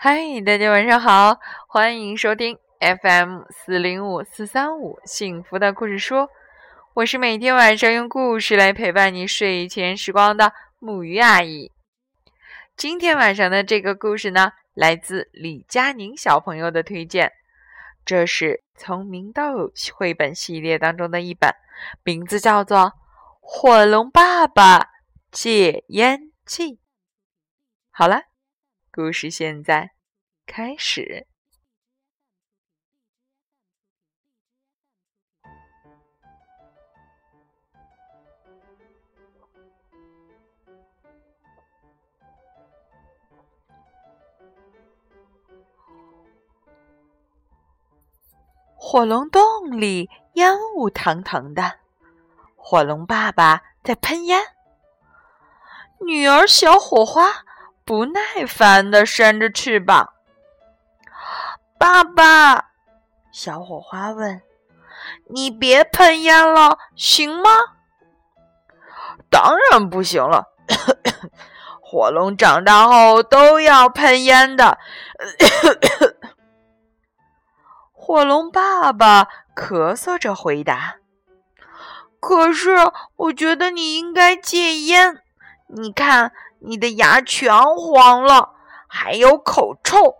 嗨，大家晚上好，欢迎收听 FM 四零五四三五幸福的故事书。我是每天晚上用故事来陪伴你睡前时光的木鱼阿姨。今天晚上的这个故事呢，来自李佳宁小朋友的推荐，这是从明豆绘本系列当中的一本，名字叫做《火龙爸爸戒烟记》。好了。故事现在开始。火龙洞里烟雾腾腾的，火龙爸爸在喷烟，女儿小火花。不耐烦地扇着翅膀。爸爸，小火花问：“你别喷烟了，行吗？”“当然不行了，火龙长大后都要喷烟的。”火龙爸爸咳嗽着回答：“可是，我觉得你应该戒烟。你看。”你的牙全黄了，还有口臭，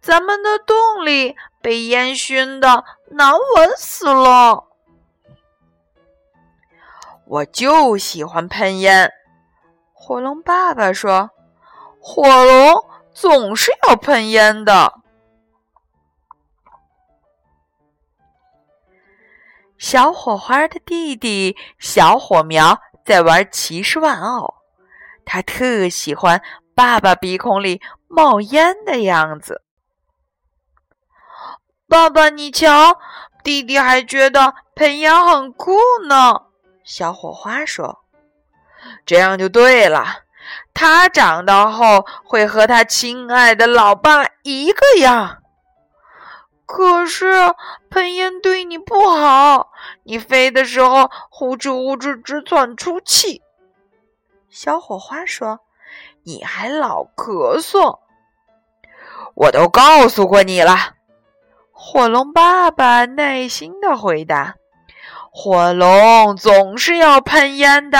咱们的洞里被烟熏的难闻死了。我就喜欢喷烟，火龙爸爸说：“火龙总是要喷烟的。”小火花的弟弟小火苗在玩骑士玩偶。他特喜欢爸爸鼻孔里冒烟的样子。爸爸，你瞧，弟弟还觉得喷烟很酷呢。小火花说：“这样就对了，他长大后会和他亲爱的老爸一个样。”可是喷烟对你不好，你飞的时候呼哧呼哧直喘粗气。小火花说：“你还老咳嗽，我都告诉过你了。”火龙爸爸耐心的回答：“火龙总是要喷烟的。”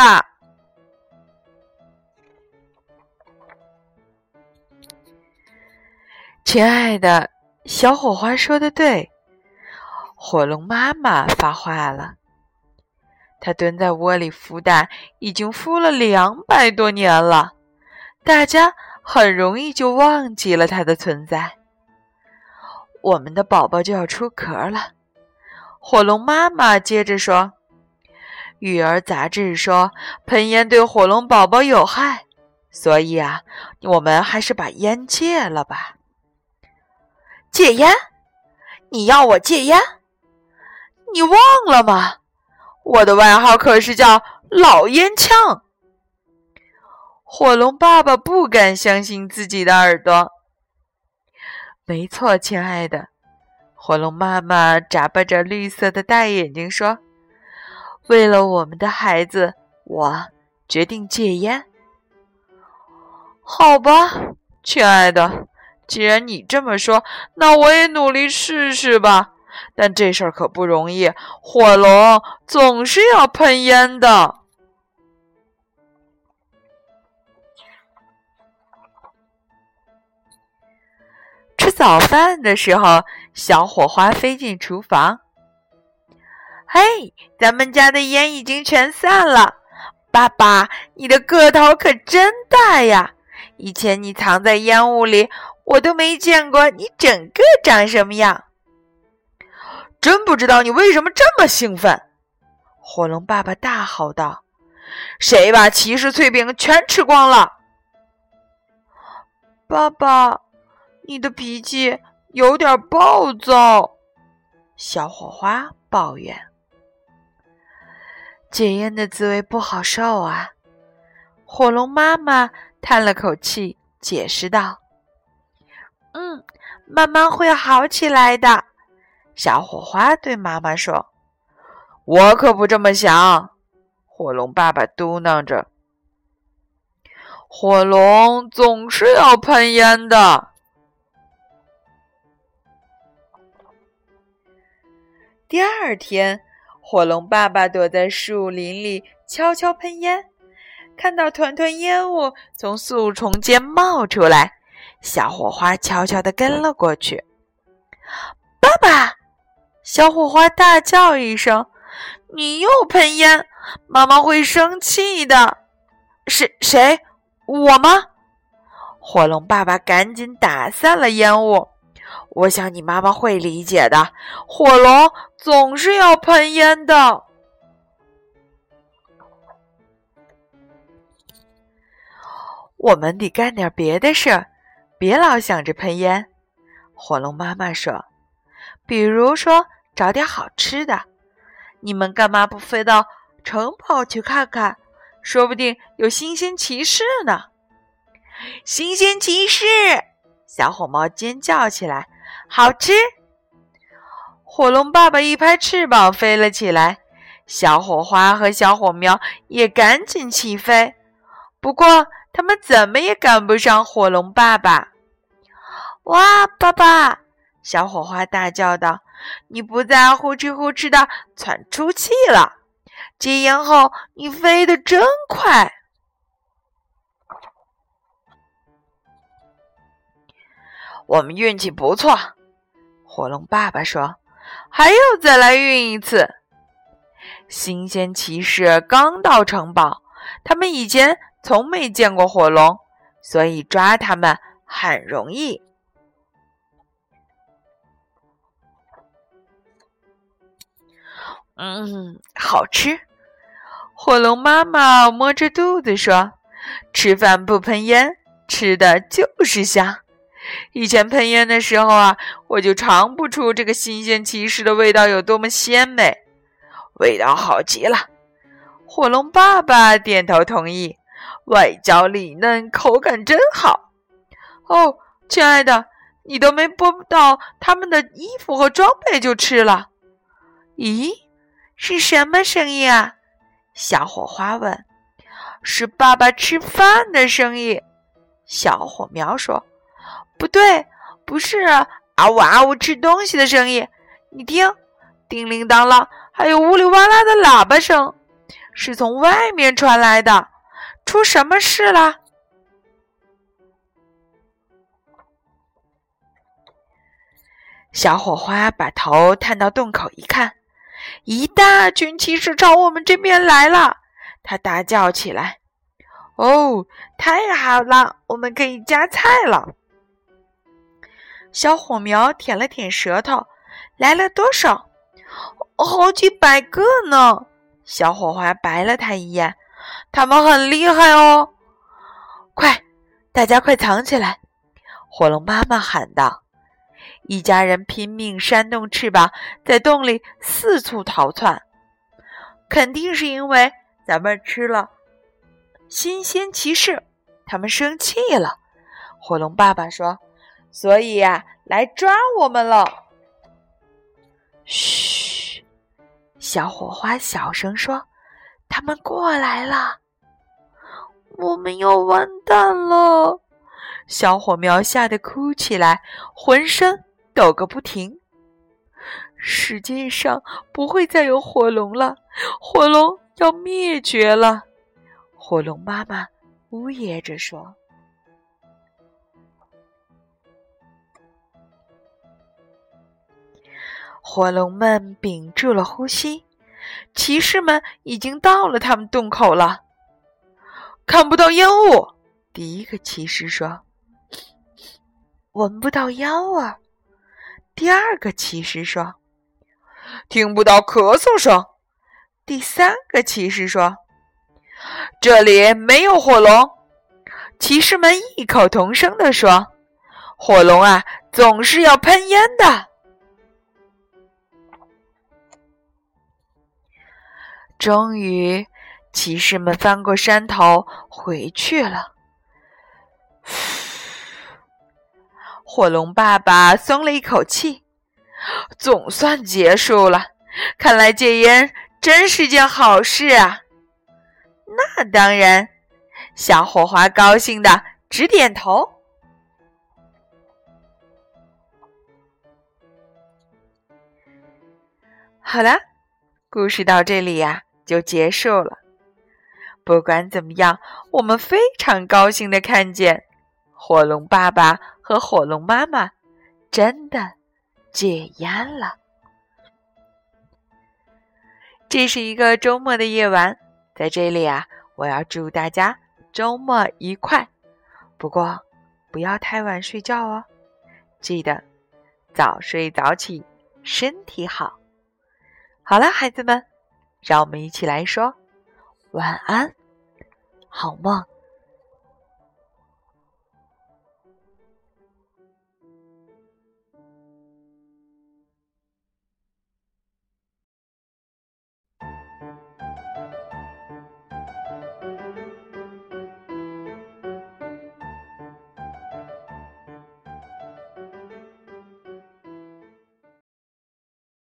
亲爱的小火花说的对，火龙妈妈发话了。他蹲在窝里孵蛋，已经孵了两百多年了，大家很容易就忘记了它的存在。我们的宝宝就要出壳了，火龙妈妈接着说：“育儿杂志说喷烟对火龙宝宝有害，所以啊，我们还是把烟戒了吧。”戒烟？你要我戒烟？你忘了吗？我的外号可是叫老烟枪。火龙爸爸不敢相信自己的耳朵。没错，亲爱的，火龙妈妈眨巴着绿色的大眼睛说：“为了我们的孩子，我决定戒烟。”好吧，亲爱的，既然你这么说，那我也努力试试吧。但这事儿可不容易，火龙总是要喷烟的。吃早饭的时候，小火花飞进厨房。嘿，咱们家的烟已经全散了。爸爸，你的个头可真大呀！以前你藏在烟雾里，我都没见过你整个长什么样。真不知道你为什么这么兴奋！火龙爸爸大吼道：“谁把骑士脆饼全吃光了？”爸爸，你的脾气有点暴躁。小火花抱怨：“戒烟的滋味不好受啊！”火龙妈妈叹了口气，解释道：“嗯，慢慢会好起来的。”小火花对妈妈说我可不这么想火龙爸爸嘟囔着。火龙总是要喷烟的。第二天火龙爸爸躲在树林里悄悄喷烟看到团团烟雾从树丛间冒出来小火花悄悄地跟了过去爸爸小火花大叫一声：“你又喷烟，妈妈会生气的。”谁？谁？我吗？火龙爸爸赶紧打散了烟雾。我想你妈妈会理解的。火龙总是要喷烟的。我们得干点别的事儿，别老想着喷烟。火龙妈妈说：“比如说找点好吃的。你们干嘛不飞到城堡去看看？说不定有新鲜骑士呢。”新鲜骑士！小火猫尖叫起来。好吃！火龙爸爸一拍翅膀飞了起来，小火花和小火苗也赶紧起飞。不过，他们怎么也赶不上火龙爸爸。哇，爸爸！小火花大叫道：“你不再呼哧呼哧的喘粗气了，戒烟后你飞得真快。”我们运气不错。火龙爸爸说：“还要再来运一次。”新鲜骑士刚到城堡，他们以前从没见过火龙，所以抓他们很容易。嗯，好吃。火龙妈妈摸着肚子说：“吃饭不喷烟，吃的就是香。”以前喷烟的时候啊，我就尝不出这个新鲜骑士的味道有多么鲜美，味道好极了。火龙爸爸点头同意，外焦里嫩，口感真好。哦，亲爱的，你都没剥到他们的衣服和装备就吃了？咦，是什么声音啊？小火花问。是爸爸吃饭的声音。小火苗说。不对，不是啊呜啊呜吃东西的声音。你听，叮铃当啷，还有呜里哇啦的喇叭声，是从外面传来的。出什么事了？小火花把头探到洞口一看，一大群骑士朝我们这边来了。他大叫起来：“哦，太好了，我们可以夹菜了！”小火苗舔了舔舌头，来了多少？好几百个呢！小火花白了他一眼，他们很厉害哦！快，大家快藏起来！火龙妈妈喊道。一家人拼命扇动翅膀，在洞里四处逃窜。肯定是因为咱们吃了新鲜骑士，他们生气了。火龙爸爸说。所以呀，来抓我们了。嘘，小火花小声说：“他们过来了，我们要完蛋了。”小火苗吓得哭起来，浑身抖个不停。世界上不会再有火龙了，火龙要灭绝了。火龙妈妈呜咽着说。火龙们屏住了呼吸，骑士们已经到了他们洞口了。看不到烟雾，第一个骑士说：“闻不到烟味。”第二个骑士说：“听不到咳嗽声。”第三个骑士说：“这里没有火龙。”骑士们异口同声地说：“火龙啊，总是要喷烟的。”终于，骑士们翻过山头回去了。火龙爸爸松了一口气，总算结束了。看来戒烟真是件好事啊！那当然，小火花高兴的直点头。好了，故事到这里呀就结束了。不管怎么样，我们非常高兴的看见火龙爸爸和火龙妈妈真的戒烟了。这是一个周末的夜晚，在这里啊，我要祝大家周末愉快。不过，不要太晚睡觉哦，记得早睡早起，身体好。好了，孩子们，让我们一起来说晚安，好梦。Thank you.